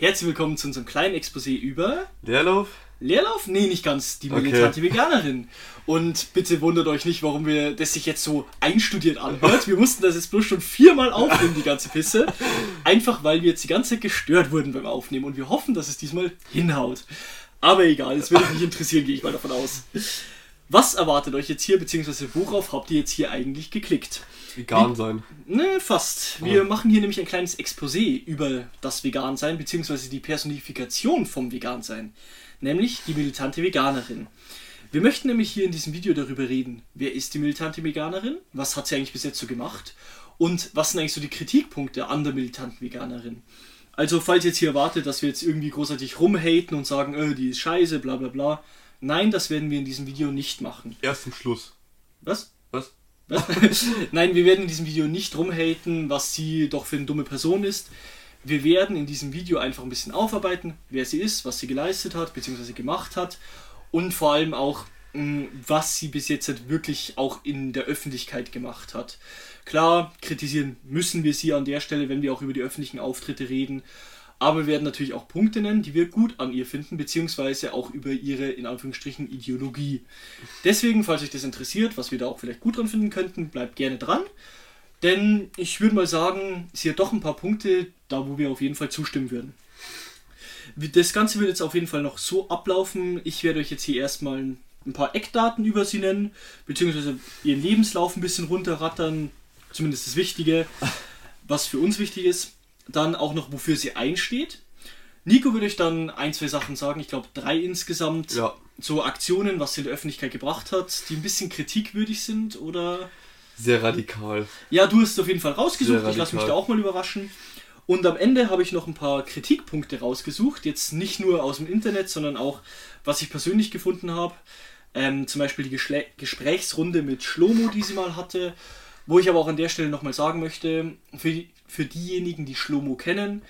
Herzlich willkommen zu unserem kleinen Exposé über Leerlauf? Leerlauf? Nee, nicht ganz. Die Okay. militante Veganerin. Und bitte wundert euch nicht, warum wir das sich jetzt so einstudiert anhört. Wir mussten das jetzt bloß schon viermal aufnehmen, die ganze Pisse. Einfach weil wir jetzt die ganze Zeit gestört wurden beim Aufnehmen. Und wir hoffen, dass es diesmal hinhaut. Aber egal, das würde euch nicht interessieren, gehe ich mal davon aus. Was erwartet euch jetzt hier, beziehungsweise worauf habt ihr jetzt hier eigentlich geklickt? Vegan sein. Ne, fast. Wir machen hier nämlich ein kleines Exposé über das Vegansein, beziehungsweise die Personifikation vom Vegansein. Nämlich die militante Veganerin. Wir möchten nämlich hier in diesem Video darüber reden, wer ist die militante Veganerin, was hat sie eigentlich bis jetzt so gemacht und was sind eigentlich so die Kritikpunkte an der militanten Veganerin. Also falls ihr jetzt hier erwartet, dass wir jetzt irgendwie großartig rumhaten und sagen, äh, die ist scheiße, bla bla bla. Nein, das werden wir in diesem Video nicht machen. Erst zum Schluss. Was? Nein, wir werden in diesem Video nicht rumhaten, was sie doch für eine dumme Person ist. Wir werden in diesem Video einfach ein bisschen aufarbeiten, wer sie ist, was sie geleistet hat, beziehungsweise gemacht hat und vor allem auch, mh, was sie bis jetzt halt wirklich auch in der Öffentlichkeit gemacht hat. Klar, kritisieren müssen wir sie an der Stelle, wenn wir auch über die öffentlichen Auftritte reden. Aber wir werden natürlich auch Punkte nennen, die wir gut an ihr finden, beziehungsweise auch über ihre, in Anführungsstrichen, Ideologie. Deswegen, falls euch das interessiert, was wir da auch vielleicht gut dran finden könnten, bleibt gerne dran. Denn ich würde mal sagen, sie hat doch ein paar Punkte, da wo wir auf jeden Fall zustimmen würden. Das Ganze wird jetzt auf jeden Fall noch so ablaufen. Ich werde euch jetzt hier erstmal ein paar Eckdaten über sie nennen, beziehungsweise ihren Lebenslauf ein bisschen runterrattern, zumindest das Wichtige, was für uns wichtig ist. Dann auch noch, wofür sie einsteht. Nico würde euch dann ein, zwei Sachen sagen, ich glaube drei insgesamt. Ja. So Aktionen, was sie in der Öffentlichkeit gebracht hat, die ein bisschen kritikwürdig sind oder. Sehr radikal. Ja, du hast es auf jeden Fall rausgesucht, ich lasse mich da auch mal überraschen. Und am Ende habe ich noch ein paar Kritikpunkte rausgesucht, jetzt nicht nur aus dem Internet, sondern auch, was ich persönlich gefunden habe. Ähm, zum Beispiel die Geschle Gesprächsrunde mit Schlomo, die sie mal hatte, wo ich aber auch an der Stelle nochmal sagen möchte, für, für diejenigen, die Schlomo kennen,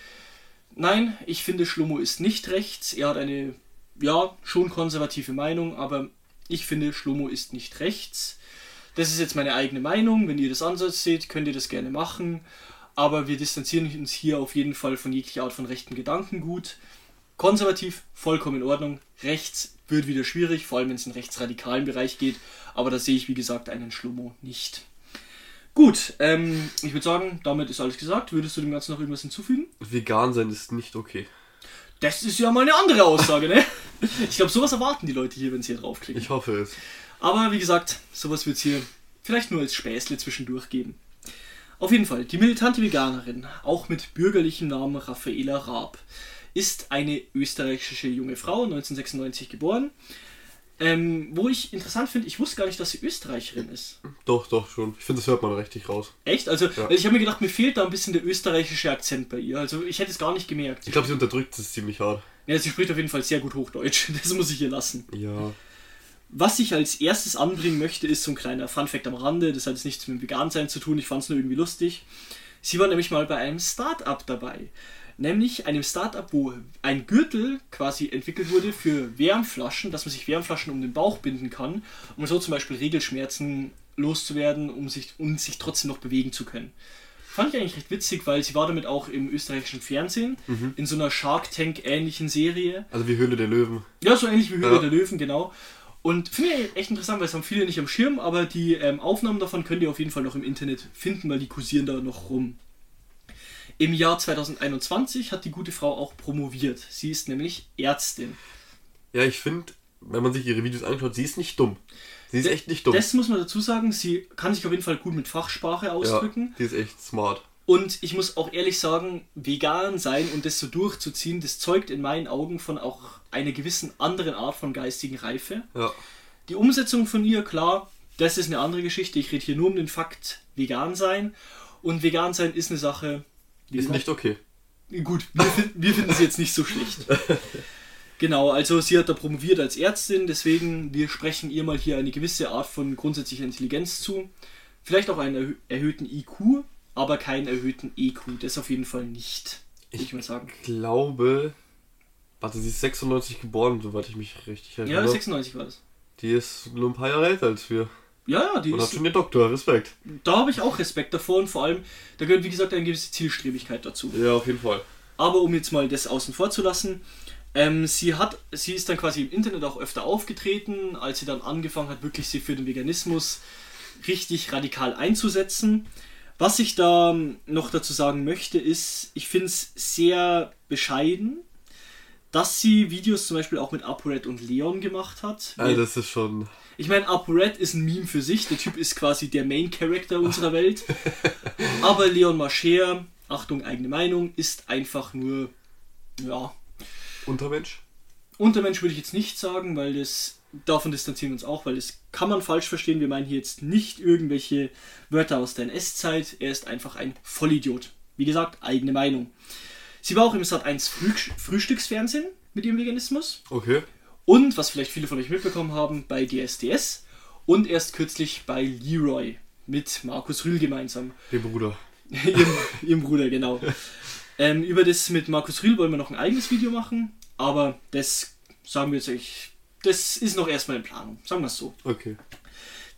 nein, ich finde Schlomo ist nicht rechts, er hat eine, ja, schon konservative Meinung, aber ich finde Schlomo ist nicht rechts. Das ist jetzt meine eigene Meinung. Wenn ihr das anders seht, könnt ihr das gerne machen. Aber wir distanzieren uns hier auf jeden Fall von jeglicher Art von rechten Gedankengut. Konservativ, vollkommen in Ordnung. Rechts wird wieder schwierig, vor allem wenn es in den rechtsradikalen Bereich geht. Aber da sehe ich, wie gesagt, einen Schlummo nicht. Gut, ähm, ich würde sagen, damit ist alles gesagt. Würdest du dem Ganzen noch irgendwas hinzufügen? Vegan sein ist nicht okay. Das ist ja mal eine andere Aussage, ne? Ich glaube, sowas erwarten die Leute hier, wenn sie hier draufklicken. Ich hoffe es. Aber wie gesagt, sowas wird es hier vielleicht nur als Späßle zwischendurch geben. Auf jeden Fall, die militante Veganerin, auch mit bürgerlichem Namen Raffaela Raab, ist eine österreichische junge Frau, 1996 geboren. Ähm, wo ich interessant finde, ich wusste gar nicht, dass sie Österreicherin ist. Doch, doch, schon. Ich finde, das hört man richtig raus. Echt? Also, Ja. weil ich habe mir gedacht, mir fehlt da ein bisschen der österreichische Akzent bei ihr. Also, ich hätte es gar nicht gemerkt. Ich glaube, sie unterdrückt es ziemlich hart. Ja, sie spricht auf jeden Fall sehr gut Hochdeutsch. Das muss ich ihr lassen. Ja. Was ich als erstes anbringen möchte, ist so ein kleiner Funfact am Rande. Das hat jetzt nichts mit dem Vegansein zu tun, ich fand es nur irgendwie lustig. Sie war nämlich mal bei einem Start-up dabei. Nämlich einem Start-up, wo ein Gürtel quasi entwickelt wurde für Wärmflaschen, dass man sich Wärmflaschen um den Bauch binden kann, um so zum Beispiel Regelschmerzen loszuwerden, um sich, um sich trotzdem noch bewegen zu können. Fand ich eigentlich recht witzig, weil sie war damit auch im österreichischen Fernsehen, in so einer Shark Tank-ähnlichen Serie. Also wie Höhle der Löwen. Ja, so ähnlich wie Höhle Ja. der Löwen, genau. Und finde ich echt interessant, weil es haben viele nicht am Schirm, aber die ähm, Aufnahmen davon könnt ihr auf jeden Fall noch im Internet finden, weil die kursieren da noch rum. Im Jahr 2021 hat die gute Frau auch promoviert. Sie ist nämlich Ärztin. Ja, ich finde, wenn man sich ihre Videos anschaut, sie ist nicht dumm. Sie ist D- echt nicht dumm. Das muss man dazu sagen, sie kann sich auf jeden Fall gut mit Fachsprache ja, ausdrücken. die ist echt smart. Und ich muss auch ehrlich sagen, vegan sein und das so durchzuziehen, das zeugt in meinen Augen von auch einer gewissen anderen Art von geistigen Reife. Ja. Die Umsetzung von ihr, klar, das ist eine andere Geschichte. Ich rede hier nur um den Fakt vegan sein. Und vegan sein ist eine Sache, Ist gesagt, nicht okay. gut, wir, wir finden sie jetzt nicht so schlecht. Genau, also sie hat da promoviert als Ärztin, deswegen wir sprechen ihr mal hier eine gewisse Art von grundsätzlicher Intelligenz zu. Vielleicht auch einen erhö erhöhten IQ, aber keinen erhöhten EQ. Das auf jeden Fall nicht, würde ich mal sagen. glaube, warte, sie ist 96 geboren, soweit ich mich richtig erinnere. Ja, 96 war das. Die ist nur ein paar Jahre älter als wir. Ja, ja, die Und ist, schon den Doktor, Respekt. da habe ich auch Respekt davor und vor allem, da gehört wie gesagt eine gewisse Zielstrebigkeit dazu. Ja, auf jeden Fall. Aber um jetzt mal das außen vor zu lassen, ähm, sie, hat, sie ist dann quasi im Internet auch öfter aufgetreten, als sie dann angefangen hat, wirklich sich für den Veganismus richtig radikal einzusetzen. Was ich da noch dazu sagen möchte, ist, ich finde es sehr bescheiden, dass sie Videos zum Beispiel auch mit ApoRed und Leon gemacht hat. Also das ist schon. Ich meine, ApoRed ist ein Meme für sich. Der Typ ist quasi der Main Character unserer Welt. Aber Leon Mascher, Achtung, eigene Meinung, ist einfach nur, ja. Untermensch? Untermensch würde ich jetzt nicht sagen, weil das. Davon distanzieren wir uns auch, weil das kann man falsch verstehen. Wir meinen hier jetzt nicht irgendwelche Wörter aus der NS-Zeit. Er ist einfach ein Vollidiot. Wie gesagt, eigene Meinung. Sie war auch im Sat 1 Früh Frühstücksfernsehen mit ihrem Veganismus. Okay. Und, was vielleicht viele von euch mitbekommen haben, bei DSDS. Und erst kürzlich bei Leroy mit Markus Rühl gemeinsam. Dem Bruder. ihrem, ihrem Bruder, genau. Ähm, über das mit Markus Rühl wollen wir noch ein eigenes Video machen. Aber das sagen wir jetzt euch, das ist noch erstmal in Planung. Sagen wir es so. Okay.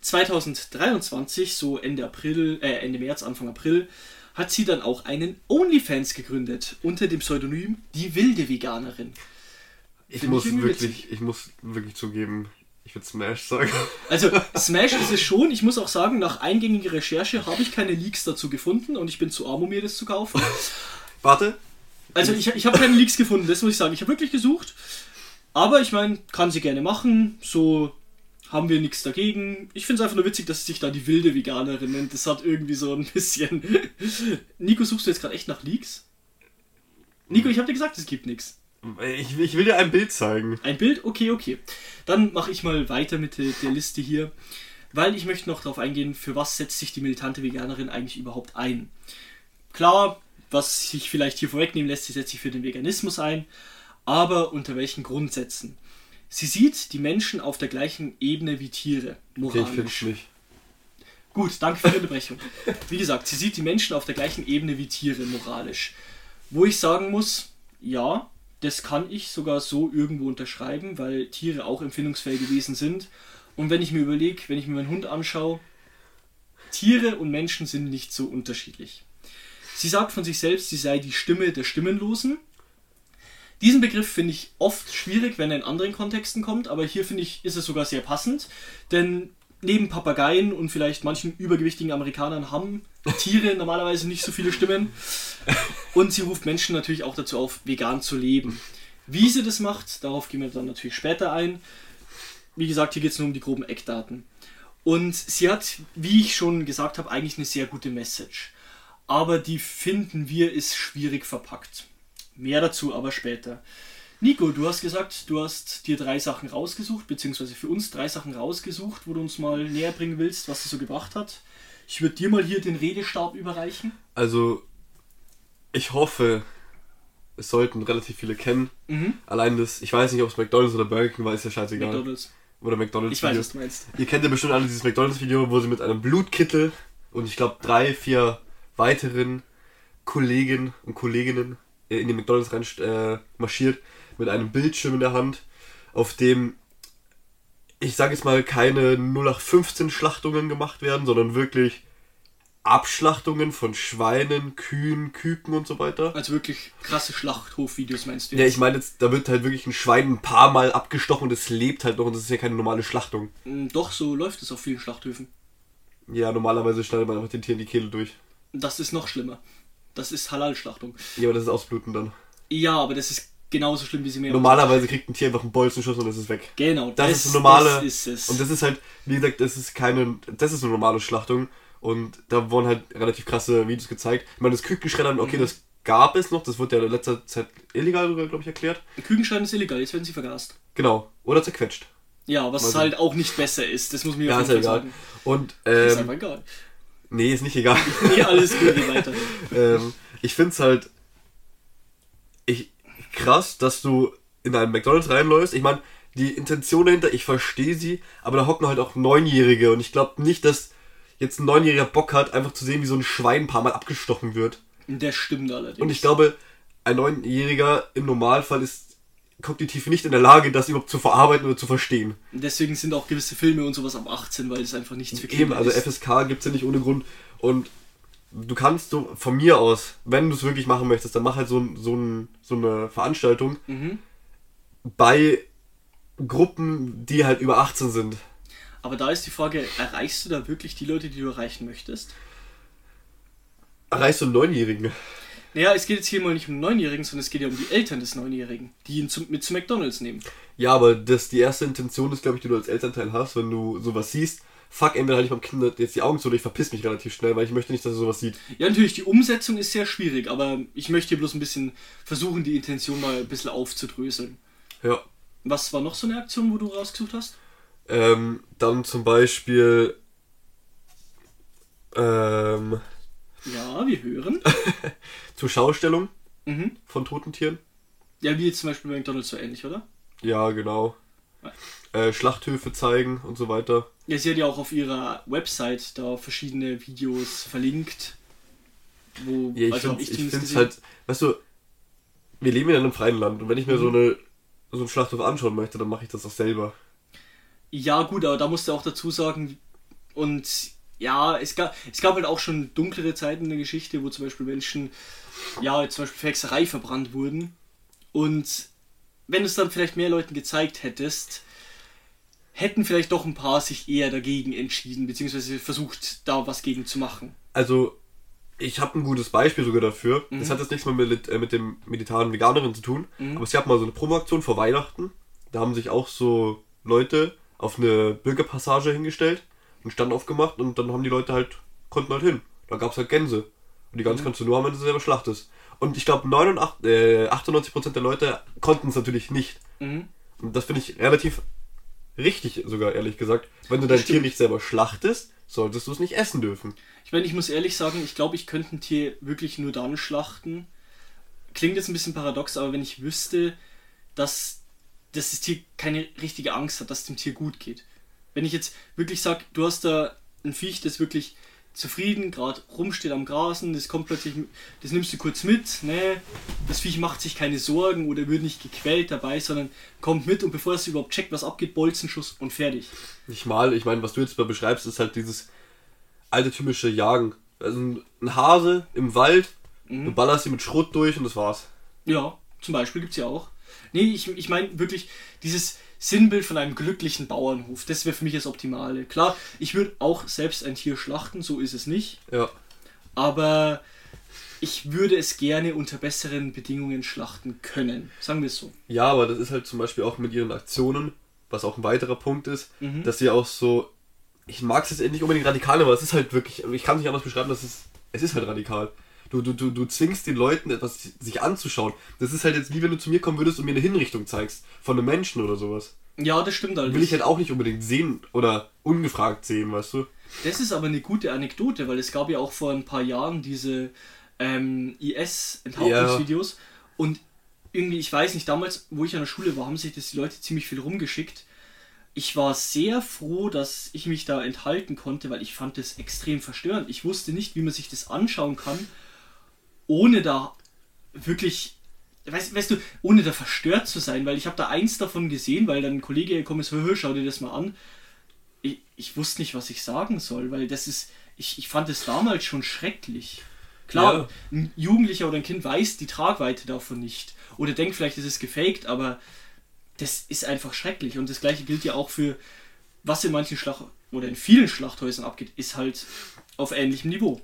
2023, so Ende April, äh, Ende März, Anfang April, hat sie dann auch einen OnlyFans gegründet unter dem Pseudonym Die wilde Veganerin. Ich muss wirklich, ich muss wirklich zugeben, ich würde Smash sagen. Also Smash ist es schon. Ich muss auch sagen, nach eingängiger Recherche habe ich keine Leaks dazu gefunden und ich bin zu arm, um mir das zu kaufen. Warte. Also ich, ich habe keine Leaks gefunden, das muss ich sagen. Ich habe wirklich gesucht. Aber ich meine, kann sie gerne machen. So haben wir nichts dagegen. Ich finde es einfach nur witzig, dass sie sich da die wilde Veganerin nennt. Das hat irgendwie so ein bisschen... Nico, suchst du jetzt gerade echt nach Leaks? Nico, ich habe dir gesagt, es gibt nichts. Ich, ich will dir ein Bild zeigen. Ein Bild? Okay, okay. Dann mache ich mal weiter mit der, der Liste hier, weil ich möchte noch darauf eingehen, für was setzt sich die militante Veganerin eigentlich überhaupt ein. Klar, was sich vielleicht hier vorwegnehmen lässt, sie setzt sich für den Veganismus ein, aber unter welchen Grundsätzen? Sie sieht die Menschen auf der gleichen Ebene wie Tiere, Okay, ich moralisch. Gut, danke für die Unterbrechung. Wie gesagt, sie sieht die Menschen auf der gleichen Ebene wie Tiere moralisch. Wo ich sagen muss, ja, das kann ich sogar so irgendwo unterschreiben, weil Tiere auch empfindungsfähige Wesen sind. Und wenn ich mir überlege, wenn ich mir meinen Hund anschaue, Tiere und Menschen sind nicht so unterschiedlich. Sie sagt von sich selbst, sie sei die Stimme der Stimmenlosen. Diesen Begriff finde ich oft schwierig, wenn er in anderen Kontexten kommt, aber hier finde ich, ist es sogar sehr passend, denn neben Papageien und vielleicht manchen übergewichtigen Amerikanern haben Tiere normalerweise nicht so viele Stimmen. Und sie ruft Menschen natürlich auch dazu auf, vegan zu leben. Wie sie das macht, darauf gehen wir dann natürlich später ein. Wie gesagt, hier geht es nur um die groben Eckdaten. Und sie hat, wie ich schon gesagt habe, eigentlich eine sehr gute Message. Aber die finden wir ist schwierig verpackt. Mehr dazu aber später. Nico, du hast gesagt, du hast dir drei Sachen rausgesucht, beziehungsweise für uns drei Sachen rausgesucht, wo du uns mal näher bringen willst, was es so gebracht hat. Ich würde dir mal hier den Redestab überreichen. Also, ich hoffe, es sollten relativ viele kennen. Mhm. Allein das, ich weiß nicht, ob es McDonalds oder Burger King war, ist ja scheißegal. McDonalds. Oder McDonalds Ich weiß, Video. was du meinst. Ihr kennt ja bestimmt alle dieses McDonalds-Video, wo sie mit einem Blutkittel und ich glaube drei, vier weiteren Kollegen und Kolleginnen äh, in den McDonalds rein äh, marschiert mit einem Bildschirm in der Hand, auf dem ich sage jetzt mal keine 0815 Schlachtungen gemacht werden, sondern wirklich Abschlachtungen von Schweinen, Kühen, Küken und so weiter. Also wirklich krasse Schlachthofvideos meinst du Ja, jetzt? ich meine jetzt, da wird halt wirklich ein Schwein ein paar Mal abgestochen und es lebt halt noch und das ist ja keine normale Schlachtung. Mm, Doch, so läuft es auf vielen Schlachthöfen. Ja, normalerweise schneidet man einfach den Tieren die Kehle durch. Das ist noch schlimmer. Das ist Halal-Schlachtung. Ja, aber das ist Ausbluten dann. Ja, aber das ist genauso schlimm wie sie mir. Normalerweise kriegt ein Tier einfach einen Bolzenschuss und es ist weg. Genau, Das, ist eine normale. Das ist es. Und das ist halt, wie gesagt, das ist keine. Das ist eine normale Schlachtung. Und da wurden halt relativ krasse Videos gezeigt. Ich meine, das Kükenschreddern, okay, Mhm. das gab es noch. Das wurde ja in letzter Zeit illegal sogar, glaube ich, erklärt. Kükenschneiden ist illegal, jetzt werden sie vergast. Genau. Oder zerquetscht. Ja, was Also- halt auch nicht besser ist, das muss man Ja, auf ist jeden Fall sagen. Und, Ist ähm, einfach egal. nee, ist nicht egal. Nee, alles gut, weiter. ähm, ich finde es halt ich, krass, dass du in einen McDonalds reinläufst. Ich meine, die Intention dahinter, ich verstehe sie, aber da hocken halt auch Neunjährige und ich glaube nicht, dass jetzt ein Neunjähriger Bock hat, einfach zu sehen, wie so ein Schwein ein paar Mal abgestochen wird. Das stimmt allerdings. Und ich glaube, ein Neunjähriger im Normalfall ist kognitiv nicht in der Lage, das überhaupt zu verarbeiten oder zu verstehen. Deswegen sind auch gewisse Filme und sowas ab 18, weil es einfach nichts für Kinder Eben, also. FSK gibt es ja nicht ohne Grund. Und du kannst so von mir aus, wenn du es wirklich machen möchtest, dann mach halt so, ein- so, ein, so eine Veranstaltung Mhm. bei Gruppen, die halt über 18 sind. Aber da ist die Frage, erreichst du da wirklich die Leute, die du erreichen möchtest? Erreichst du einen Neunjährigen? Naja, es geht jetzt hier mal nicht um Neunjährigen, sondern es geht ja um die Eltern des Neunjährigen, die ihn zum, mit zu McDonalds nehmen. Ja, aber das die erste Intention ist, glaube ich, die du als Elternteil hast, wenn du sowas siehst. Fuck, entweder halte ich meinem Kind jetzt die Augen zu oder ich verpiss mich relativ schnell, weil ich möchte nicht, dass er sowas sieht. Ja, natürlich, die Umsetzung ist sehr schwierig, aber ich möchte hier bloß ein bisschen versuchen, die Intention mal ein bisschen aufzudröseln. Ja. Was war noch so eine Aktion, wo du rausgesucht hast? Ähm, dann zum Beispiel. Ähm, Ja, wir hören. zur Schaustellung mhm. von toten Tieren. Ja, wie jetzt zum Beispiel bei McDonalds so ähnlich, oder? Ja, genau. Äh, Schlachthöfe zeigen und so weiter. Ja, sie hat ja auch auf ihrer Website da verschiedene Videos verlinkt. Wo, Ja, ich also finde gesehen. halt, weißt du, wir leben in einem freien Land und wenn ich mir so eine so einen Schlachthof anschauen möchte, dann mache ich das auch selber. Ja, gut, aber da musst du auch dazu sagen, und ja, es gab, es gab halt auch schon dunklere Zeiten in der Geschichte, wo zum Beispiel Menschen, ja, zum Beispiel für Hexerei verbrannt wurden. Und wenn du es dann vielleicht mehr Leuten gezeigt hättest, hätten vielleicht doch ein paar sich eher dagegen entschieden, beziehungsweise versucht, da was gegen zu machen. Also, ich habe ein gutes Beispiel sogar dafür. Mhm. Das hat jetzt nichts mehr mit, äh, mit dem mediterranen Veganerin zu tun, Mhm. aber es gab mal so eine Promoaktion vor Weihnachten. Da haben sich auch so Leute auf eine Bürgerpassage hingestellt, einen Stand aufgemacht und dann haben die Leute halt, konnten halt hin. Da gab es halt Gänse. Und die Gans Mhm. kannst du nur haben, wenn du sie selber schlachtest. Und ich glaube, 98, äh, 98% der Leute konnten es natürlich nicht. Mhm. Und das finde ich relativ richtig, sogar ehrlich gesagt. Wenn du dein Stimmt. Tier nicht selber schlachtest, solltest du es nicht essen dürfen. Ich meine, ich muss ehrlich sagen, ich glaube, ich könnte ein Tier wirklich nur dann schlachten. Klingt jetzt ein bisschen paradox, aber wenn ich wüsste, dass, dass das Tier keine richtige Angst hat, dass es dem Tier gut geht. Wenn ich jetzt wirklich sage, du hast da ein Viech, das wirklich zufrieden gerade rumsteht am Grasen, das kommt plötzlich, das nimmst du kurz mit, ne? Das Viech macht sich keine Sorgen oder wird nicht gequält dabei, sondern kommt mit und bevor es überhaupt checkt, was abgeht, Bolzenschuss und fertig. Nicht mal, ich meine, was du jetzt mal beschreibst, ist halt dieses alte typische Jagen. Also ein Hase im Wald, Mhm. du ballerst ihn mit Schrot durch und das war's. Ja, zum Beispiel gibt es ja auch. Nee, ich, ich meine wirklich dieses Sinnbild von einem glücklichen Bauernhof, das wäre für mich das Optimale. Klar, ich würde auch selbst ein Tier schlachten, so ist es nicht. Ja. Aber ich würde es gerne unter besseren Bedingungen schlachten können. Sagen wir es so. Ja, aber das ist halt zum Beispiel auch mit ihren Aktionen, was auch ein weiterer Punkt ist, Mhm. dass sie auch so, ich mag es jetzt nicht unbedingt radikal, aber es ist halt wirklich, ich kann es nicht anders beschreiben, das ist, es ist halt radikal. Du, du, du, du zwingst den Leuten etwas sich anzuschauen. Das ist halt jetzt wie wenn du zu mir kommen würdest und mir eine Hinrichtung zeigst. Von einem Menschen oder sowas. Ja, das stimmt Will ich halt auch nicht unbedingt sehen oder ungefragt sehen, weißt du? Das ist aber eine gute Anekdote, weil es gab ja auch vor ein paar Jahren diese ähm, IS-Enthauptungsvideos und irgendwie, ich weiß nicht, damals, wo ich an der Schule war, haben sich das die Leute ziemlich viel rumgeschickt. Ich war sehr froh, dass ich mich da enthalten konnte, weil ich fand das extrem verstörend. Ich wusste nicht, wie man sich das anschauen kann, ohne da wirklich, weißt, weißt du, ohne da verstört zu sein, weil ich habe da eins davon gesehen, weil dann ein Kollege gekommen ist, hör, hör, schau dir das mal an ich, ich wusste nicht, was ich sagen soll, weil das ist, ich, ich fand es damals schon schrecklich. Klar, Ja. ein Jugendlicher oder ein Kind weiß die Tragweite davon nicht. Oder denkt vielleicht, es ist gefaked, aber das ist einfach schrecklich. Und das gleiche gilt ja auch für, was in manchen Schlacht oder in vielen Schlachthäusern abgeht, ist halt auf ähnlichem Niveau.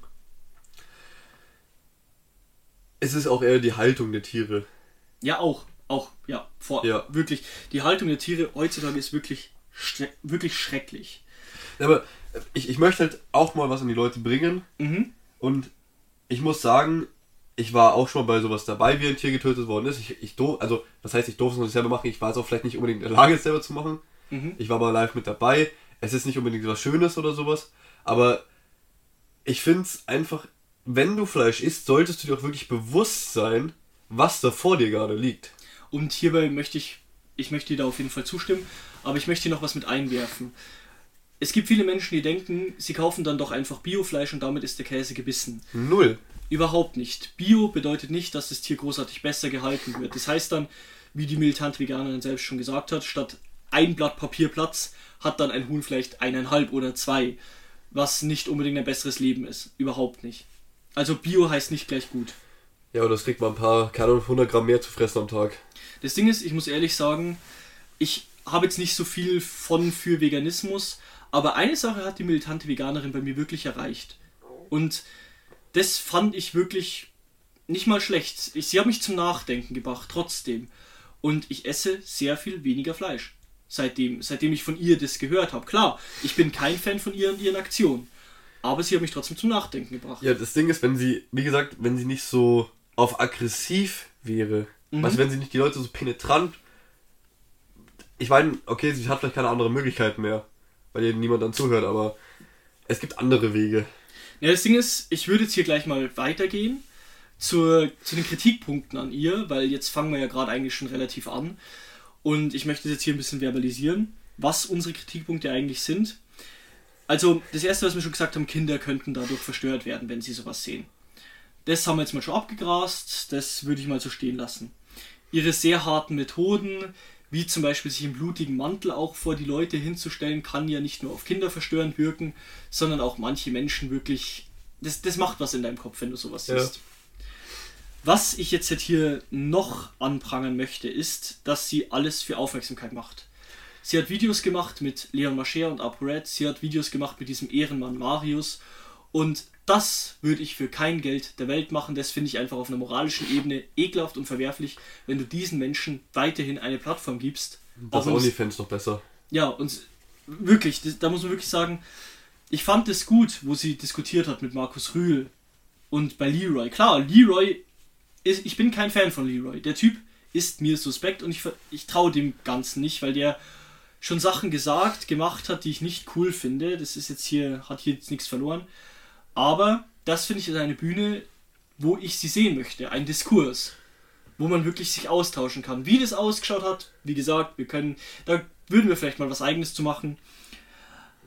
Es ist auch eher die Haltung der Tiere. Ja, auch. Auch, ja, vor, Ja. wirklich. Die Haltung der Tiere heutzutage ist wirklich, wirklich schrecklich. Aber ich, ich möchte halt auch mal was an die Leute bringen. Mhm. Und ich muss sagen, ich war auch schon mal bei sowas dabei, wie ein Tier getötet worden ist. Ich, ich do, also, das heißt, ich durfte es noch nicht selber machen. Ich war jetzt auch vielleicht nicht unbedingt in der Lage, es selber zu machen. Mhm. Ich war mal live mit dabei. Es ist nicht unbedingt was Schönes oder sowas. Aber ich finde es einfach, wenn du Fleisch isst, solltest du dir auch wirklich bewusst sein, was da vor dir gerade liegt. Und hierbei möchte ich, ich möchte dir da auf jeden Fall zustimmen, aber ich möchte hier noch was mit einwerfen. Es gibt viele Menschen, die denken, sie kaufen dann doch einfach Biofleisch und damit ist der Käse gebissen. Null. Überhaupt nicht. Bio bedeutet nicht, dass das Tier großartig besser gehalten wird. Das heißt dann, wie die militante Veganerin selbst schon gesagt hat, statt ein Blatt Papier Platz hat dann ein Huhn vielleicht eineinhalb oder zwei, was nicht unbedingt ein besseres Leben ist. Überhaupt nicht. Also Bio heißt nicht gleich gut. Ja, und das kriegt man ein paar, keine Ahnung, 100 Gramm mehr zu fressen am Tag. Das Ding ist, ich muss ehrlich sagen, ich habe jetzt nicht so viel von für Veganismus, aber eine Sache hat die militante Veganerin bei mir wirklich erreicht. Und das fand ich wirklich nicht mal schlecht. Ich, sie hat mich zum Nachdenken gebracht, trotzdem. Und ich esse sehr viel weniger Fleisch. Seitdem, seitdem ich von ihr das gehört habe. Klar, ich bin kein Fan von ihr und ihren Aktionen. Aber sie hat mich trotzdem zum Nachdenken gebracht. Ja, das Ding ist, wenn sie, wie gesagt, wenn sie nicht so auf aggressiv wäre, Mhm. also wenn sie nicht die Leute so penetrant. Ich meine, okay, sie hat vielleicht keine andere Möglichkeit mehr, weil ihr niemand dann zuhört, aber es gibt andere Wege. Ja, das Ding ist, ich würde jetzt hier gleich mal weitergehen zur, zu den Kritikpunkten an ihr, weil jetzt fangen wir ja gerade eigentlich schon relativ an. Und ich möchte jetzt hier ein bisschen verbalisieren, was unsere Kritikpunkte eigentlich sind. Also, das erste, was wir schon gesagt haben, Kinder könnten dadurch verstört werden, wenn sie sowas sehen. Das haben wir jetzt mal schon abgegrast, das würde ich mal so stehen lassen. Ihre sehr harten Methoden, wie zum Beispiel sich im blutigen Mantel auch vor die Leute hinzustellen, kann ja nicht nur auf Kinder verstörend wirken, sondern auch manche Menschen wirklich. Das, das macht was in deinem Kopf, wenn du sowas Ja. siehst. Was ich jetzt hier noch anprangern möchte, ist, dass sie alles für Aufmerksamkeit macht. Sie hat Videos gemacht mit Leon Mascher und ApoRed, sie hat Videos gemacht mit diesem Ehrenmann Marius und das würde ich für kein Geld der Welt machen. Das finde ich einfach auf einer moralischen Ebene ekelhaft und verwerflich, wenn du diesen Menschen weiterhin eine Plattform gibst. Das OnlyFans noch besser. ja, und wirklich, das, da muss man wirklich sagen, ich fand es gut, wo sie diskutiert hat mit Markus Rühl und bei Leroy. Klar, Leroy ist, ich bin kein Fan von Leroy. Der Typ ist mir suspekt und ich, ich traue dem Ganzen nicht, weil der schon Sachen gesagt, gemacht hat, die ich nicht cool finde. Das ist jetzt hier, hat hier jetzt nichts verloren. Aber das finde ich ist eine Bühne, wo ich sie sehen möchte. Ein Diskurs wo man wirklich sich austauschen kann. Wie das ausgeschaut hat, wie gesagt, wir können, da würden wir vielleicht mal was eigenes zu machen.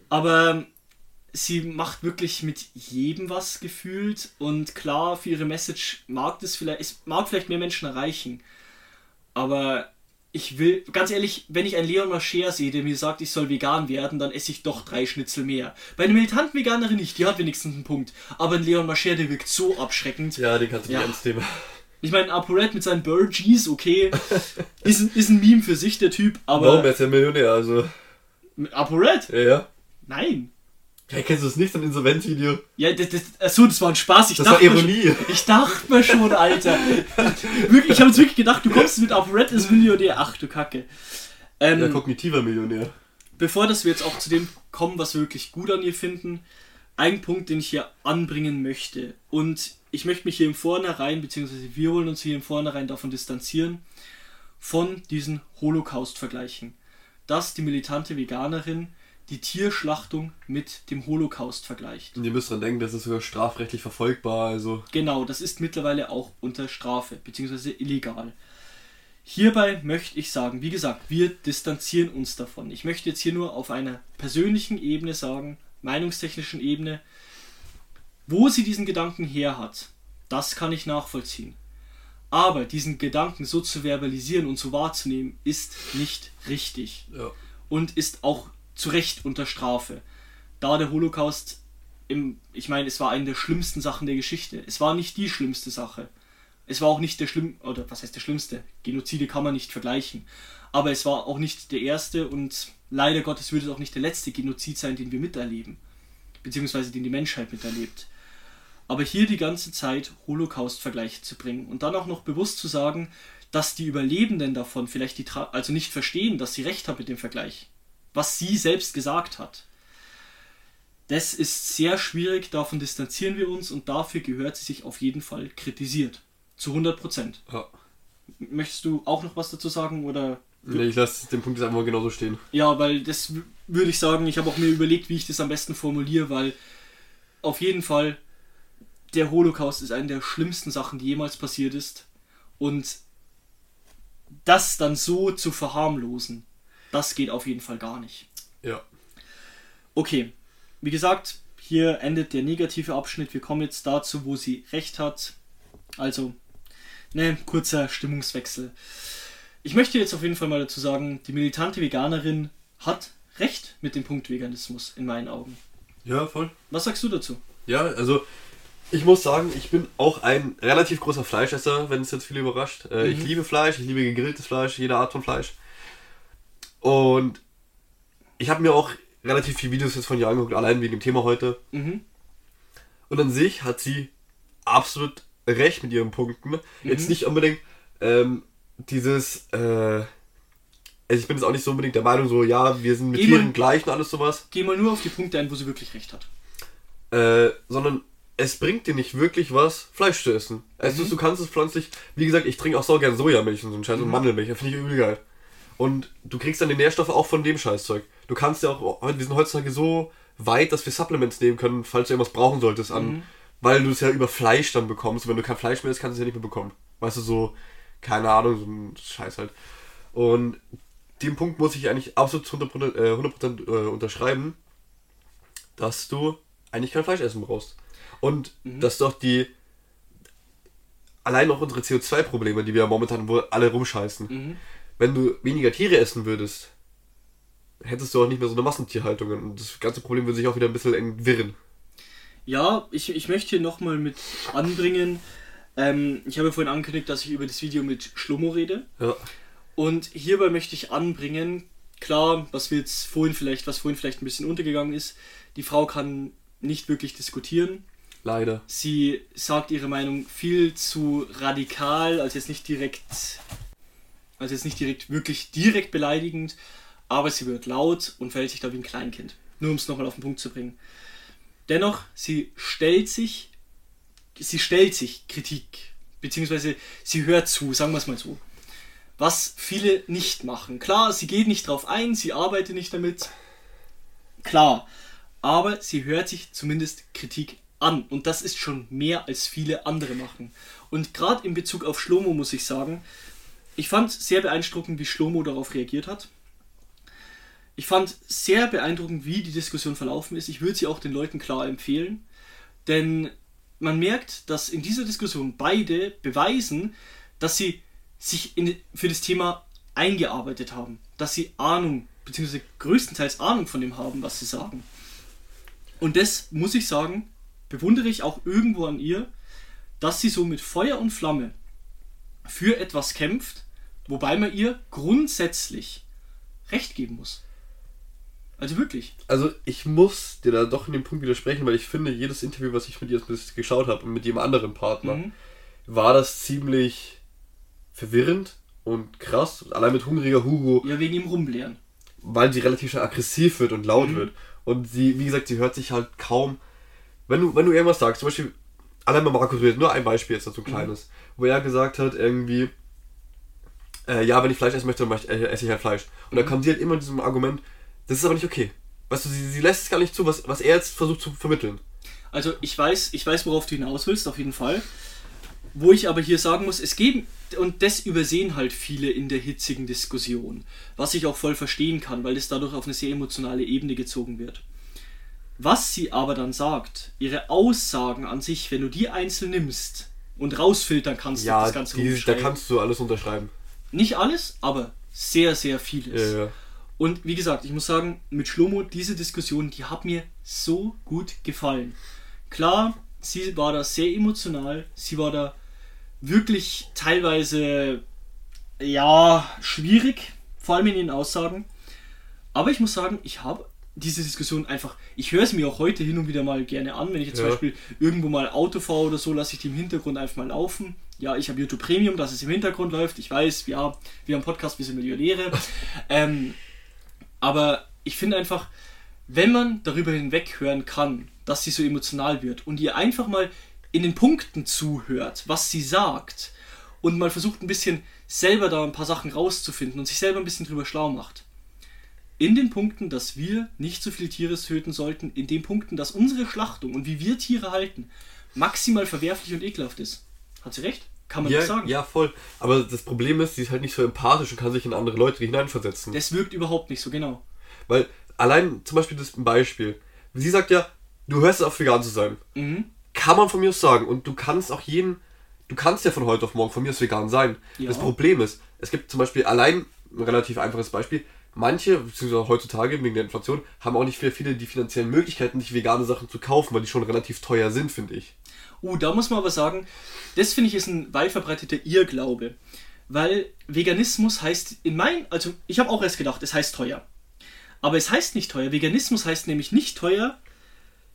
Aber sie macht wirklich mit jedem was gefühlt und klar, für ihre Message mag das vielleicht, es mag vielleicht mehr Menschen erreichen. Aber ich will, ganz ehrlich, wenn ich einen Leon Mascher sehe, der mir sagt, ich soll vegan werden, dann esse ich doch drei Schnitzel mehr. Bei einer militanten Veganerin nicht, die hat wenigstens einen Punkt. Aber ein Leon Mascher, der wirkt so abschreckend. Ja, den kannst du Ja. nicht ins Thema. Ich meine, ApoRed mit seinen Burgies, okay, ist, ein- ist ein Meme für sich, der Typ, Warum? aber. Er ist ja Millionär, also. ApoRed? Ja, ja. Nein. Hey, kennst du das nicht, so ein Insolvenzvideo? Ja, das, das, achso, das war ein Spaß. Ich Das war Ironie. Schon, ich dachte mir schon, Alter. wirklich, ich habe jetzt wirklich gedacht, du kommst mit ApoRed als Millionär. Ach du Kacke. Ähm, Ja, kognitiver Millionär. bevor dass wir jetzt auch zu dem kommen, was wir wirklich gut an ihr finden, ein Punkt, den ich hier anbringen möchte. Und ich möchte mich hier im Vornherein, beziehungsweise wir wollen uns hier im Vornherein davon distanzieren, von diesen Holocaust-Vergleichen. Dass die militante Veganerin die Tierschlachtung mit dem Holocaust vergleicht. Und ihr müsst dran denken, das ist sogar strafrechtlich verfolgbar, also. Genau, das ist mittlerweile auch unter Strafe, beziehungsweise illegal. Hierbei möchte ich sagen, wie gesagt, wir distanzieren uns davon. Ich möchte jetzt hier nur auf einer persönlichen Ebene sagen, meinungstechnischen Ebene, wo sie diesen Gedanken her hat, das kann ich nachvollziehen. Aber diesen Gedanken so zu verbalisieren und so wahrzunehmen, ist nicht richtig Ja. und ist auch zu Recht unter Strafe. Da der Holocaust, im, ich meine, es war eine der schlimmsten Sachen der Geschichte. Es war nicht die schlimmste Sache. Es war auch nicht der schlimm oder was heißt der schlimmste? Genozide kann man nicht vergleichen. Aber es war auch nicht der erste und leider Gottes würde es auch nicht der letzte Genozid sein, den wir miterleben. Beziehungsweise den die Menschheit miterlebt. Aber hier die ganze Zeit Holocaust-Vergleiche zu bringen und dann auch noch bewusst zu sagen, dass die Überlebenden davon vielleicht die Tra also nicht verstehen, dass sie recht haben mit dem Vergleich. Was sie selbst gesagt hat. Das ist sehr schwierig, davon distanzieren wir uns und dafür gehört sie sich auf jeden Fall kritisiert. Zu 100 Prozent. ja. Möchtest du auch noch was dazu sagen oder Nee, ich lasse den Punkt jetzt einfach mal genauso stehen. Ja, weil das würde ich sagen, ich habe auch mir überlegt, wie ich das am besten formuliere, weil auf jeden Fall der Holocaust ist eine der schlimmsten Sachen, die jemals passiert ist. Und das dann so zu verharmlosen, das geht auf jeden Fall gar nicht. Ja. Okay, wie gesagt, hier endet der negative Abschnitt. Wir kommen jetzt dazu, wo sie recht hat. Also, ne, kurzer Stimmungswechsel. Ich möchte jetzt auf jeden Fall mal dazu sagen, die militante Veganerin hat recht mit dem Punkt Veganismus in meinen Augen. Ja, voll. Was sagst du dazu? Ja, also Ich muss sagen, ich bin auch ein relativ großer Fleischesser, wenn es jetzt viele überrascht. Äh, Ich liebe Fleisch, ich liebe gegrilltes Fleisch, jede Art von Fleisch. Und ich habe mir auch relativ viele Videos jetzt von ihr angeguckt, allein wegen dem Thema heute. Mhm. Und an sich hat sie absolut recht mit ihren Punkten. Jetzt nicht unbedingt ähm, dieses, äh, also ich bin jetzt auch nicht so unbedingt der Meinung, so, ja, wir sind mit Tieren gleich und alles sowas, Geh mal nur auf die Punkte ein, wo sie wirklich recht hat. äh, sondern es bringt dir nicht wirklich was, Fleisch zu essen. Also du kannst es pflanzlich, wie gesagt, ich trinke auch so gern Sojamilch und so einen Scheiß und Mandelmilch, das finde ich übel geil. Und du kriegst dann die Nährstoffe auch von dem Scheißzeug. Du kannst ja auch, wir sind heutzutage so weit, dass wir Supplements nehmen können, falls du irgendwas brauchen solltest an, weil du es ja über Fleisch dann bekommst. Und wenn du kein Fleisch mehr isst, kannst du es ja nicht mehr bekommen. Weißt du, so, keine Ahnung, so ein Scheiß halt. Und den Punkt muss ich eigentlich absolut zu 100%, äh, 100% äh, unterschreiben, dass du eigentlich kein Fleisch essen brauchst. Und dass doch die, allein auch unsere CO2-Probleme, die wir momentan wohl alle rumscheißen, wenn du weniger Tiere essen würdest, hättest du auch nicht mehr so eine Massentierhaltung und das ganze Problem würde sich auch wieder ein bisschen entwirren. Ja, ich, ich möchte hier nochmal mit anbringen. Ähm, ich habe vorhin angekündigt, dass ich über das Video mit Schlomo rede. Ja. Und hierbei möchte ich anbringen, klar, was wir jetzt vorhin vielleicht, was vorhin vielleicht ein bisschen untergegangen ist, die Frau kann nicht wirklich diskutieren. Leider. Sie sagt ihre Meinung viel zu radikal, also jetzt nicht direkt, also jetzt nicht direkt, wirklich direkt beleidigend, aber sie wird laut und verhält sich da wie ein Kleinkind. Nur um es nochmal auf den Punkt zu bringen. Dennoch, sie stellt sich, sie stellt sich Kritik, beziehungsweise sie hört zu, sagen wir es mal so. Was viele nicht machen. Klar, sie geht nicht drauf ein, sie arbeitet nicht damit. Klar. Aber sie hört sich zumindest Kritik an. Und das ist schon mehr als viele andere machen. Und gerade in Bezug auf Schlomo muss ich sagen, ich fand sehr beeindruckend, wie Schlomo darauf reagiert hat. Ich fand sehr beeindruckend, wie die Diskussion verlaufen ist. Ich würde sie auch den Leuten klar empfehlen. Denn man merkt, dass in dieser Diskussion beide beweisen, dass sie sich in, für das Thema eingearbeitet haben. Dass sie Ahnung, beziehungsweise größtenteils Ahnung von dem haben, was sie sagen. Und das muss ich sagen, bewundere ich auch irgendwo an ihr, dass sie so mit Feuer und Flamme für etwas kämpft, wobei man ihr grundsätzlich Recht geben muss. Also wirklich. Also ich muss dir da doch in dem Punkt widersprechen, weil ich finde, jedes Interview, was ich mit ihr geschaut habe und mit jedem anderen Partner, Mhm. war das ziemlich verwirrend und krass. Allein mit hungriger Hugo, Ja, wegen ihm rumblären. weil sie relativ schnell aggressiv wird und laut Mhm. wird. Und sie, wie gesagt, sie hört sich halt kaum. Wenn du, wenn du irgendwas sagst, zum Beispiel, allein bei Markus nur ein Beispiel jetzt dazu, ein kleines, wo er gesagt hat, irgendwie, äh, ja, wenn ich Fleisch essen möchte, dann äh, esse ich halt Fleisch. Und dann kam sie halt immer mit diesem Argument, das ist aber nicht okay. Weißt du, sie, sie lässt es gar nicht zu, was, was er jetzt versucht zu vermitteln. Also ich weiß, ich weiß, worauf du hinaus willst, auf jeden Fall. Wo ich aber hier sagen muss, es geben, und das übersehen halt viele in der hitzigen Diskussion, was ich auch voll verstehen kann, weil es dadurch auf eine sehr emotionale Ebene gezogen wird. Was sie aber dann sagt, ihre Aussagen an sich, wenn du die einzeln nimmst und rausfiltern kannst, Ja, das Ganze die, da kannst du alles unterschreiben. Nicht alles, aber sehr, sehr vieles. Ja, ja. Und wie gesagt, ich muss sagen, mit Schlomo, diese Diskussion, die hat mir so gut gefallen. Klar, sie war da sehr emotional, sie war da wirklich teilweise, ja, schwierig, vor allem in ihren Aussagen. Aber ich muss sagen, ich habe diese Diskussion einfach, ich höre es mir auch heute hin und wieder mal gerne an, wenn ich jetzt zum Ja. Beispiel irgendwo mal Auto fahre oder so, lasse ich die im Hintergrund einfach mal laufen. Ja, ich habe YouTube Premium, dass es im Hintergrund läuft. Ich weiß, ja, wir haben Podcast, wir sind Millionäre. ähm, aber ich finde einfach, wenn man darüber hinweg hören kann, dass sie so emotional wird und ihr einfach mal in den Punkten zuhört, was sie sagt und mal versucht ein bisschen selber da ein paar Sachen rauszufinden und sich selber ein bisschen drüber schlau macht. In den Punkten, dass wir nicht so viele Tiere töten sollten, in den Punkten, dass unsere Schlachtung und wie wir Tiere halten maximal verwerflich und ekelhaft ist. Hat sie recht? Kann man Ja, nicht sagen. ja, voll. Aber das Problem ist, sie ist halt nicht so empathisch und kann sich in andere Leute hineinversetzen. Das wirkt überhaupt nicht so genau. Weil allein zum Beispiel das Beispiel. Sie sagt ja, du hörst es auf, vegan zu sein. Mhm. Kann man von mir aus sagen. Und du kannst auch jeden, du kannst ja von heute auf morgen von mir aus vegan sein. Ja. Das Problem ist, es gibt zum Beispiel allein, ein relativ einfaches Beispiel, manche, beziehungsweise heutzutage wegen der Inflation, haben auch nicht viele, viele die finanziellen Möglichkeiten, sich vegane Sachen zu kaufen, weil die schon relativ teuer sind, finde ich. Uh, da muss man aber sagen, das finde ich ist ein weit verbreiteter Irrglaube. Weil Veganismus heißt in mein, also ich habe auch erst gedacht, es heißt teuer. Aber es heißt nicht teuer. Veganismus heißt nämlich nicht teuer,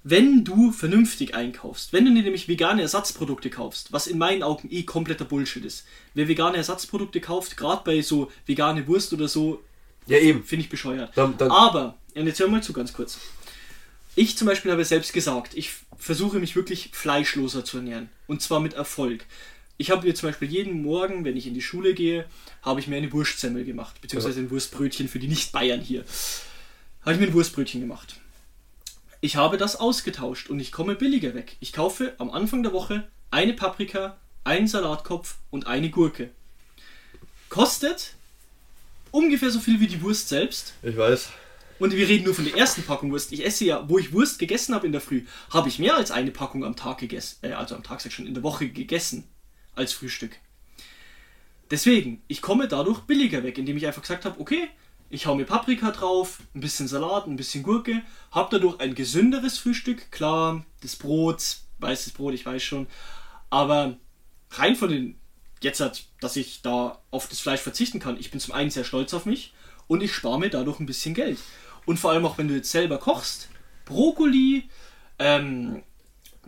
wenn du vernünftig einkaufst. Wenn du dir nämlich vegane Ersatzprodukte kaufst, was in meinen Augen eh kompletter Bullshit ist. Wer vegane Ersatzprodukte kauft, gerade bei so vegane Wurst oder so, Ja, eben. finde ich bescheuert. Dann, dann, Aber, und jetzt hör mal zu ganz kurz. Ich zum Beispiel habe selbst gesagt, ich versuche mich wirklich fleischloser zu ernähren. Und zwar mit Erfolg. Ich habe mir zum Beispiel jeden Morgen, wenn ich in die Schule gehe, habe ich mir eine Wurstsemmel gemacht. Beziehungsweise ein Wurstbrötchen für die Nicht-Bayern hier. Habe ich mir ein Wurstbrötchen gemacht. Ich habe das ausgetauscht und ich komme billiger weg. Ich kaufe am Anfang der Woche eine Paprika, einen Salatkopf und eine Gurke. Kostet ungefähr so viel wie die Wurst selbst. ich weiß. Und wir reden nur von der ersten Packung Wurst. Ich esse ja, wo ich Wurst gegessen habe in der Früh, habe ich mehr als eine Packung am Tag gegessen, äh, also am Tag sag ich schon in der Woche gegessen als Frühstück. Deswegen, ich komme dadurch billiger weg, indem ich einfach gesagt habe, okay, ich hau mir Paprika drauf, ein bisschen Salat, ein bisschen Gurke, habe dadurch ein gesünderes Frühstück, klar, das Brot, weißes Brot, ich weiß schon, aber rein von den jetzt hat, dass ich da auf das Fleisch verzichten kann. Ich bin zum einen sehr stolz auf mich und ich spare mir dadurch ein bisschen Geld. Und vor allem auch, wenn du jetzt selber kochst, Brokkoli, ähm,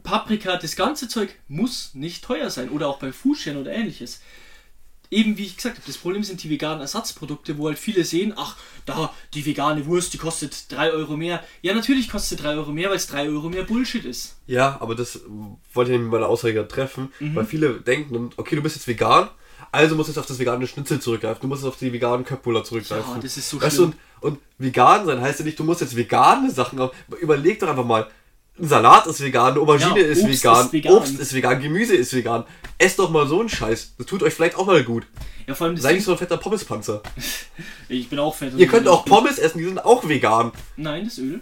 Paprika, das ganze Zeug muss nicht teuer sein. Oder auch beim Fußchen oder ähnliches. Eben wie ich gesagt habe, das Problem sind die veganen Ersatzprodukte, wo halt viele sehen, ach, da, die vegane Wurst, die kostet 3 Euro mehr. Ja, natürlich kostet sie 3 Euro mehr, weil es 3 Euro mehr Bullshit ist. Ja, aber das wollte ich mit meiner Aussage treffen, Mhm. weil viele denken, okay, du bist jetzt vegan, also musst du jetzt auf das vegane Schnitzel zurückgreifen, du musst jetzt auf die veganen Köpfula zurückgreifen. Ja, das ist so weißt du, schlimm. und, und vegan sein heißt ja nicht, du musst jetzt vegane Sachen haben. Überleg doch einfach mal, Salat ist vegan, eine Aubergine Ja, ist, Obst vegan, ist vegan. Obst ist vegan, Gemüse ist vegan. Esst doch mal so einen Scheiß. Das tut euch vielleicht auch mal gut. Ja, vor allem Sei nicht so ein fetter Pommespanzer. Ich bin auch fett. Ihr könnt auch Pommes essen, die sind auch vegan. Nein, das Öl.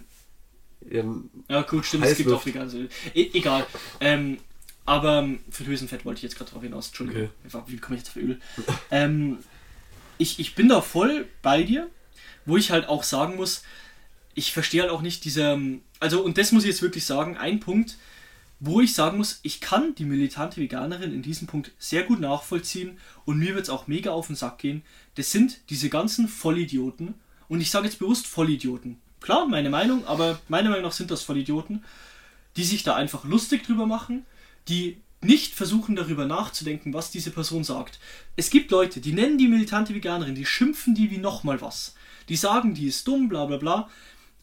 Ja, Ja, gut, stimmt, es gibt Heißluft. auch veganes Öl. E egal. Ähm, aber für Hülsenfett wollte ich jetzt gerade drauf hinaus. Entschuldigung. Okay. Wie komme ich jetzt auf Öl? ähm, ich, ich bin da voll bei dir, wo ich halt auch sagen muss, ich verstehe halt auch nicht diese. Also, und das muss ich jetzt wirklich sagen, ein Punkt, wo ich sagen muss, ich kann die militante Veganerin in diesem Punkt sehr gut nachvollziehen und mir wird es auch mega auf den Sack gehen. Das sind diese ganzen Vollidioten, und ich sage jetzt bewusst Vollidioten. Klar, meine Meinung, aber meiner Meinung nach sind das Vollidioten, die sich da einfach lustig drüber machen, die nicht versuchen darüber nachzudenken, was diese Person sagt. Es gibt Leute, die nennen die militante Veganerin, die schimpfen die wie nochmal was. Die sagen, die ist dumm, bla bla bla.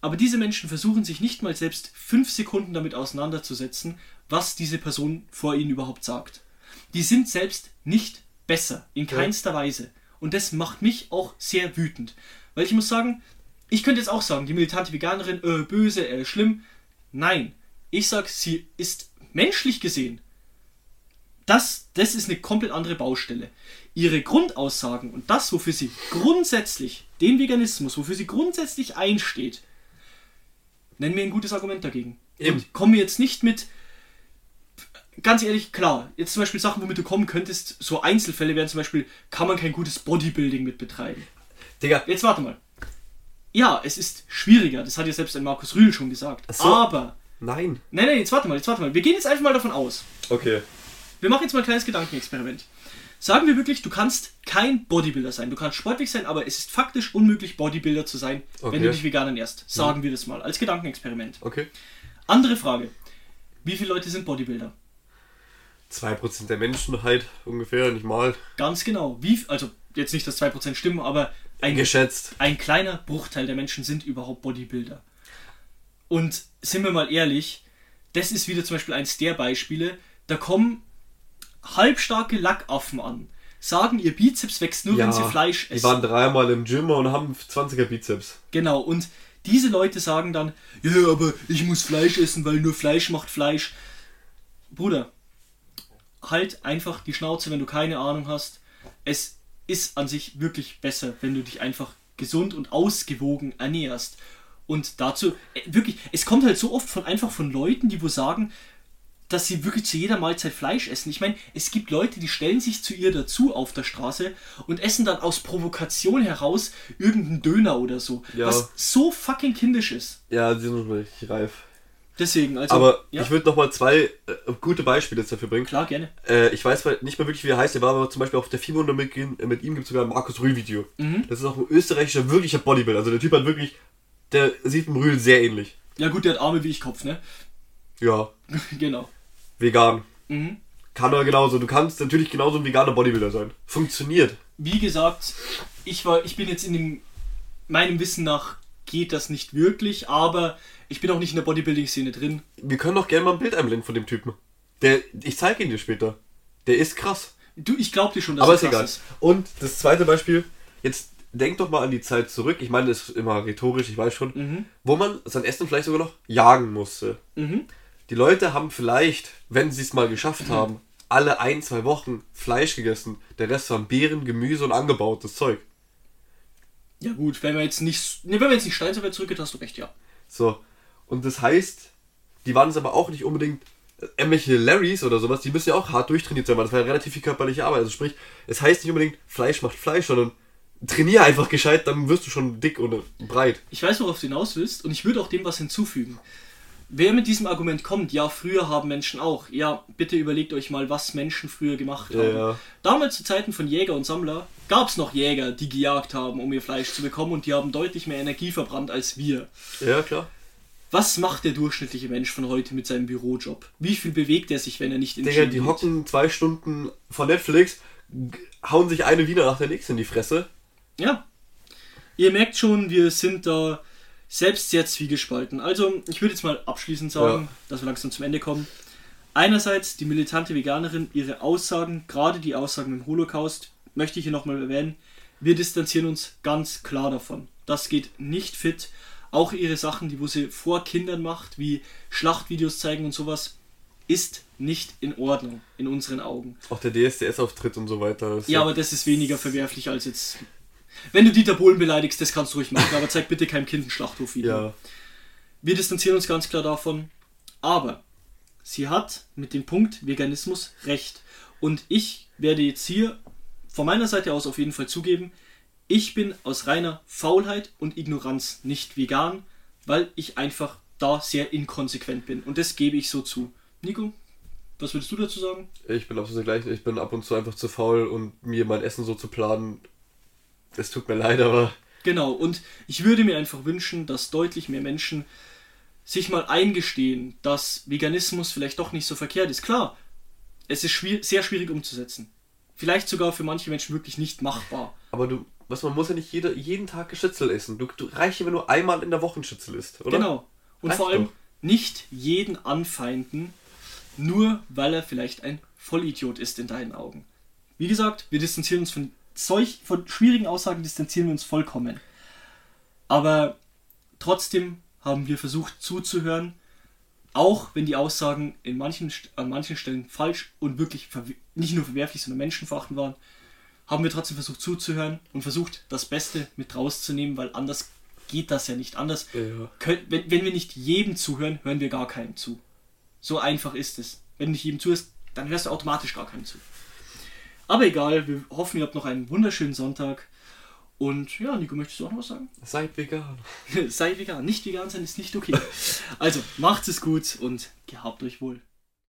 Aber diese Menschen versuchen sich nicht mal selbst fünf Sekunden damit auseinanderzusetzen, was diese Person vor ihnen überhaupt sagt. Die sind selbst nicht besser, in Ja. keinster Weise. Und das macht mich auch sehr wütend. Weil ich muss sagen, ich könnte jetzt auch sagen, die militante Veganerin, äh, böse, äh, schlimm. Nein, ich sag, sie ist menschlich gesehen. Das, das ist eine komplett andere Baustelle. Ihre Grundaussagen und das, wofür sie grundsätzlich, den Veganismus, wofür sie grundsätzlich einsteht, nennen mir ein gutes Argument dagegen. Eben. Und kommen jetzt nicht mit, ganz ehrlich, klar, jetzt zum Beispiel Sachen, womit du kommen könntest, so Einzelfälle wären zum Beispiel, kann man kein gutes Bodybuilding mit betreiben. Digga, Jetzt warte mal. Ja, es ist schwieriger, das hat ja selbst ein Markus Rühl schon gesagt. So. Aber, nein. nein, nein, jetzt warte mal, jetzt warte mal. Wir gehen jetzt einfach mal davon aus. Okay. Wir machen jetzt mal ein kleines Gedankenexperiment. Sagen wir wirklich, du kannst kein Bodybuilder sein. Du kannst sportlich sein, aber es ist faktisch unmöglich, Bodybuilder zu sein, Okay. wenn du dich vegan ernährst. Sagen wir das mal, als Gedankenexperiment. Okay. Andere Frage. Wie viele Leute sind Bodybuilder? 2% der Menschenheit ungefähr, nicht mal. Ganz genau. Wie, also jetzt nicht, dass 2% stimmen, aber ein, Geschätzt. ein kleiner Bruchteil der Menschen sind überhaupt Bodybuilder. Und sind wir mal ehrlich, das ist wieder zum Beispiel eins der Beispiele, da kommen halbstarke Lackaffen an, sagen, ihr Bizeps wächst nur, wenn sie Fleisch die essen. waren dreimal im Gym und haben 20er Bizeps. Genau, und diese Leute sagen dann, ja, aber ich muss Fleisch essen, weil nur Fleisch macht Fleisch. Bruder, halt einfach die Schnauze, wenn du keine Ahnung hast. Es ist an sich wirklich besser, wenn du dich einfach gesund und ausgewogen ernährst. Und dazu, äh, wirklich, es kommt halt so oft von einfach von Leuten, die wo sagen, dass sie wirklich zu jeder Mahlzeit Fleisch essen. Ich meine, es gibt Leute, die stellen sich zu ihr dazu auf der Straße und essen dann aus Provokation heraus irgendeinen Döner oder so. Ja. Was so fucking kindisch ist. Ja, die sind noch nicht reif. Deswegen, also. Aber ja, ich würde noch mal zwei äh, gute Beispiele jetzt dafür bringen. klar, gerne. Äh, ich weiß nicht mehr wirklich, wie er heißt. Der war aber zum Beispiel auf der FIBO mit, mit ihm gibt es sogar ein Markus Rühl-Video. Mhm. Das ist auch ein österreichischer, wirklicher Bodybuilder. Also der Typ hat wirklich, der sieht dem Rühl sehr ähnlich. Ja, gut, der hat Arme wie ich Kopf, ne? Ja, genau. Vegan. Mhm. Kann er genauso. Du kannst natürlich genauso ein veganer Bodybuilder sein. Funktioniert. Wie gesagt, ich war, ich bin jetzt in dem, meinem Wissen nach geht das nicht wirklich, aber ich bin auch nicht in der Bodybuilding-Szene drin. Wir können doch gerne mal ein Bild einblenden von dem Typen. Der, ich zeige ihn dir später. Der ist krass. Du, ich glaube dir schon, dass Aber er ist krass egal. ist. Und das zweite Beispiel, jetzt denk doch mal an die Zeit zurück. Ich meine, das ist immer rhetorisch, ich weiß schon. Mhm. Wo man sein Essen vielleicht sogar noch jagen musste. Mhm. Die Leute haben vielleicht, wenn sie es mal geschafft haben, alle ein, zwei Wochen Fleisch gegessen. Der Rest waren Beeren, Gemüse und angebautes Zeug. Ja gut, wenn wir jetzt nicht, ne, wenn wir jetzt nicht Stein so weit zurückgeht, hast du recht, ja. So. Und das heißt, die waren es aber auch nicht unbedingt äh, irgendwelche Larrys oder sowas, die müssen ja auch hart durchtrainiert sein, weil das war ja relativ viel körperliche Arbeit. Also sprich, es heißt nicht unbedingt Fleisch macht Fleisch, sondern trainier einfach gescheit, dann wirst du schon dick und breit. Ich weiß, worauf du hinaus willst und ich würde auch dem was hinzufügen. Wer mit diesem Argument kommt, ja, früher haben Menschen auch, ja, bitte überlegt euch mal, was Menschen früher gemacht haben. Ja. Damals zu Zeiten von Jäger und Sammler gab es noch Jäger, die gejagt haben, um ihr Fleisch zu bekommen und die haben deutlich mehr Energie verbrannt als wir. Ja, klar. Was macht der durchschnittliche Mensch von heute mit seinem Bürojob? Wie viel bewegt er sich, wenn er nicht in Digga, die hocken zwei Stunden vor Netflix, hauen sich eine Wiener nach der nächsten in die Fresse. Ja. Ihr merkt schon, wir sind da selbst sehr zwiegespalten. Also, ich würde jetzt mal abschließend sagen, Ja. dass wir langsam zum Ende kommen. Einerseits die militante Veganerin, ihre Aussagen, gerade die Aussagen im Holocaust, möchte ich hier nochmal erwähnen. Wir distanzieren uns ganz klar davon. Das geht nicht fit. Auch ihre Sachen, die wo sie vor Kindern macht, wie Schlachtvideos zeigen und sowas, ist nicht in Ordnung in unseren Augen. Auch der DSDS-Auftritt und so weiter. Ja, aber das ist weniger verwerflich als jetzt. Wenn du Dieter Bohlen beleidigst, das kannst du ruhig machen, aber zeig bitte keinem Kind ein Schlachthof-Video. ja. Wir distanzieren uns ganz klar davon. Aber sie hat mit dem Punkt Veganismus recht. Und ich werde jetzt hier von meiner Seite aus auf jeden Fall zugeben, ich bin aus reiner Faulheit und Ignoranz nicht vegan, weil ich einfach da sehr inkonsequent bin. Und das gebe ich so zu. Nico, was würdest du dazu sagen? Ich bin absolut der gleiche. Ich bin ab und zu einfach zu faul und mir mein Essen so zu planen. Es tut mir leid, aber Genau, und ich würde mir einfach wünschen, dass deutlich mehr Menschen sich mal eingestehen, dass Veganismus vielleicht doch nicht so verkehrt ist. Klar, es ist schwier sehr schwierig umzusetzen. Vielleicht sogar für manche Menschen wirklich nicht machbar. Aber du, was man muss ja nicht jeder, jeden Tag ein Schnitzel essen. Du, du reicht ja, wenn du einmal in der Woche Schnitzel isst, oder? Genau. Und Reicht vor allem doch. nicht jeden anfeinden, nur weil er vielleicht ein Vollidiot ist in deinen Augen. Wie gesagt, wir distanzieren uns von solch von schwierigen Aussagen distanzieren wir uns vollkommen. Aber trotzdem haben wir versucht zuzuhören, auch wenn die Aussagen in manchen, an manchen Stellen falsch und wirklich nicht nur verwerflich, sondern menschenverachtend waren, haben wir trotzdem versucht zuzuhören und versucht, das Beste mit rauszunehmen, weil anders geht das ja nicht. Anders, Ja. können, wenn, wenn wir nicht jedem zuhören, hören wir gar keinem zu. So einfach ist es. Wenn du nicht jedem zuhörst, dann hörst du automatisch gar keinem zu. Aber egal, wir hoffen, ihr habt noch einen wunderschönen Sonntag. Und ja, Nico, möchtest du auch noch was sagen? Seid vegan. Sei vegan. Nicht vegan sein ist nicht okay. Also, macht es gut und gehabt euch wohl.